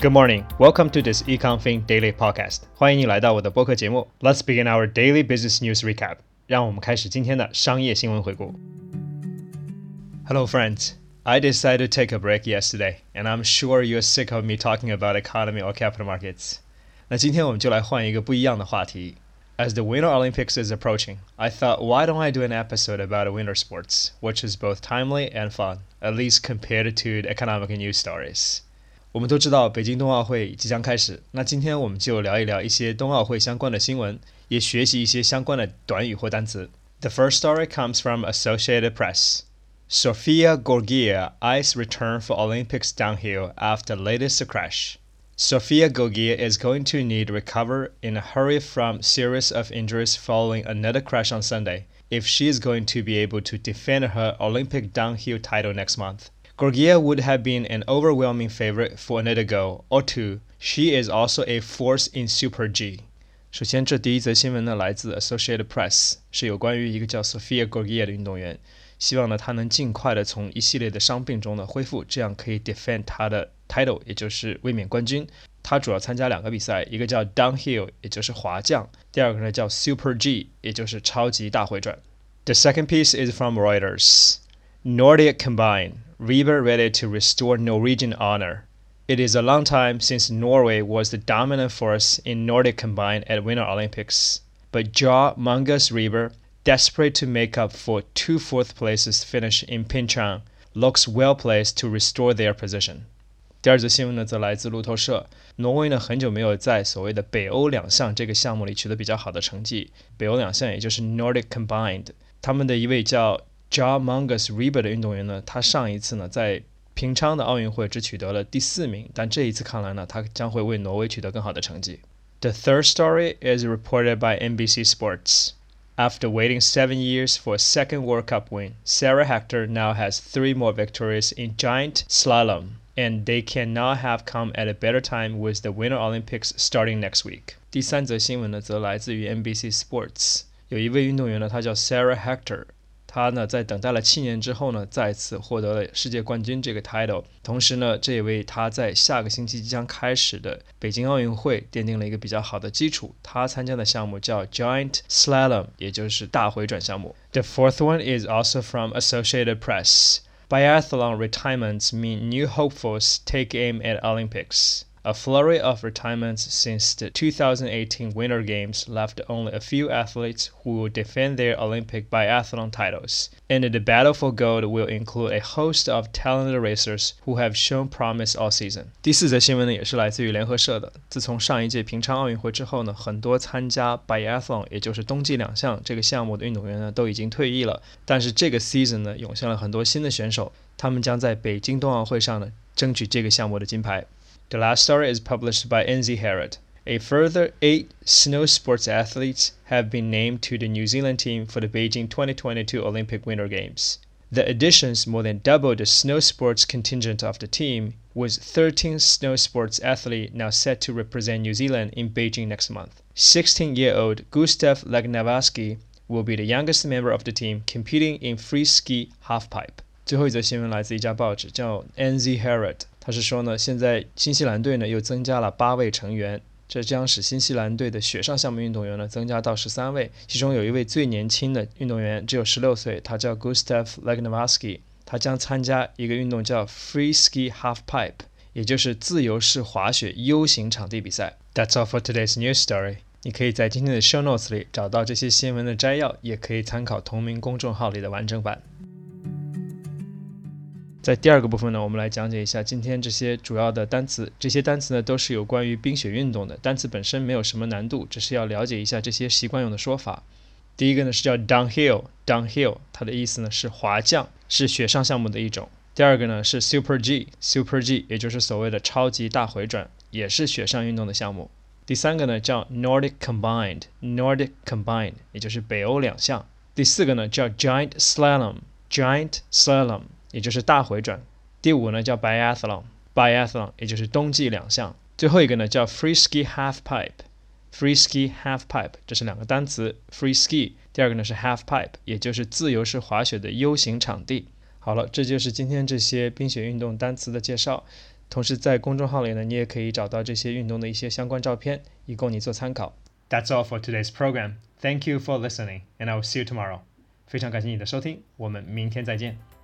Good morning. Welcome to this EconFin Daily Podcast. 欢迎你来到我的播客节目。Let's begin our daily business news recap. 让我们开始今天的商业新闻回顾。Hello, friends. I decided to take a break yesterday, and I'm sure you're sick of me talking about economy or capital markets. 那今天我们就来换一个不一样的话题。As the Winter Olympics is approaching, I thought, why don't I do an episode about winter sports, which is both timely and fun, at least compared to the economic news stories. 我们都知道北京冬奥会即将开始，那今天我们就聊一聊一些冬奥会相关的新闻，也学习一些相关的短语或单词。The first story comes from Associated Press. Sofia Goggia ice return for Olympics downhill after latest crash. Sofia Goggia is going to need recover in a hurry from series of injuries following another crash on Sunday if she is going to be able to defend her Olympic downhill title next month. Goggia would have been an overwhelming favorite for another go or two. She is also a force in Super G. 首先，这第一则新闻呢，来自 Associated Press，是有关于一个叫 Sofia Goggia 的运动员，希望呢她能尽快的从一系列的伤病中呢恢复，这样可以 defend 她的 title，也就是卫冕冠军。她主要参加两个比赛，一个叫 Downhill，也就是滑降；第二个呢叫 Super G，也就是超级大回转。The second piece is from Reuters. Nordic Combine we ready to restore Norwegian honor. It is a long time since Norway was the dominant force in Nordic combined at Winter Olympics. But Jarl Magnus Riiber, desperate to make up for two fourth places finish in Pyeongchang, looks well placed to restore their position. 第二则新闻呢，则来自路透社。挪威呢，很久没有在所谓的北欧两项这个项目里取得比较好的成绩。北欧两项也就是 Nordic Combined，他们的一位叫 Jarl Magnus r i b a 的运动员呢，他上一次呢在平昌的奥运会只取得了第四名，但这一次看来呢，他将会为挪威取得更好的成绩。The third story is reported by NBC Sports. After waiting seven years for a second World Cup win, Sara Hector now has three more victories in giant slalom, and they cannot have come at a better time with the Winter Olympics starting next week. 第三则新闻呢，则来自于 NBC Sports，有一位运动员呢，他叫 Sara Hector，他呢在等待了七年之后呢，再次获得了世界冠军这个 title。同时呢，这也为他在下个星期即将开始的北京奥运会奠定了一个比较好的基础。他参加的项目叫 Giant Slalom，也就是大回转项目。The fourth one is also from Associated Press. Biathlon retirements mean new hopefuls take aim at Olympics. A flurry of retirements since the 2018 Winter Games left only a few athletes who will defend their Olympic biathlon titles, and the battle for gold will include a host of talented racers who have shown promise all season. 第四则新闻呢，也是来自于联合社的。自从上一届平昌奥运会之后呢，很多参加 biathlon，也就是冬季两项这个项目的运动员呢，都已经退役了。但是这个 season 呢，涌现了很多新的选手，他们将在北京冬奥会上呢，争取这个项目的金牌。 the last story is published by NZ Herald. A further eight snow sports athletes have been named to the New Zealand team for the Beijing 2022 Olympic Winter Games. The additions more than double the snow sports contingent of the team, with 13 snow sports athletes now set to represent New Zealand in Beijing next month. 16 year old Gustav Legnavsky will be the youngest member of the team competing in free ski halfpipe. 最后一则新闻来自一家报纸，叫 NZ Herald。他是说呢，现在新西兰队呢又增加了八位成员，这将使新西兰队的雪上项目运动员呢增加到十三位。其中有一位最年轻的运动员只有十六岁，他叫 Gustav Lagnavaski，他将参加一个运动叫 Free Ski Halfpipe，也就是自由式滑雪 U 型场地比赛。That's all for today's news story。你可以在今天的 show notes 里找到这些新闻的摘要，也可以参考同名公众号里的完整版。在第二个部分呢，我们来讲解一下今天这些主要的单词。这些单词呢都是有关于冰雪运动的，单词本身没有什么难度，只是要了解一下这些习惯用的说法。第一个呢是叫 downhill，downhill，它的意思呢是滑降，是雪上项目的一种。第二个呢是 super G，super G，也就是所谓的超级大回转，也是雪上运动的项目。第三个呢叫 Nordic combined，Nordic combined，也就是北欧两项。第四个呢叫 giant slalom，giant slalom。也就是大回转。第五呢叫 biathlon，biathlon 也就是冬季两项。最后一个呢叫 free ski half pipe，free ski half pipe 这是两个单词，free ski 第二个呢是 half pipe，也就是自由式滑雪的 U 型场地。好了，这就是今天这些冰雪运动单词的介绍。同时在公众号里呢，你也可以找到这些运动的一些相关照片，以供你做参考。That's all for today's program. Thank you for listening, and I'll see you tomorrow. 非常感谢你的收听，我们明天再见。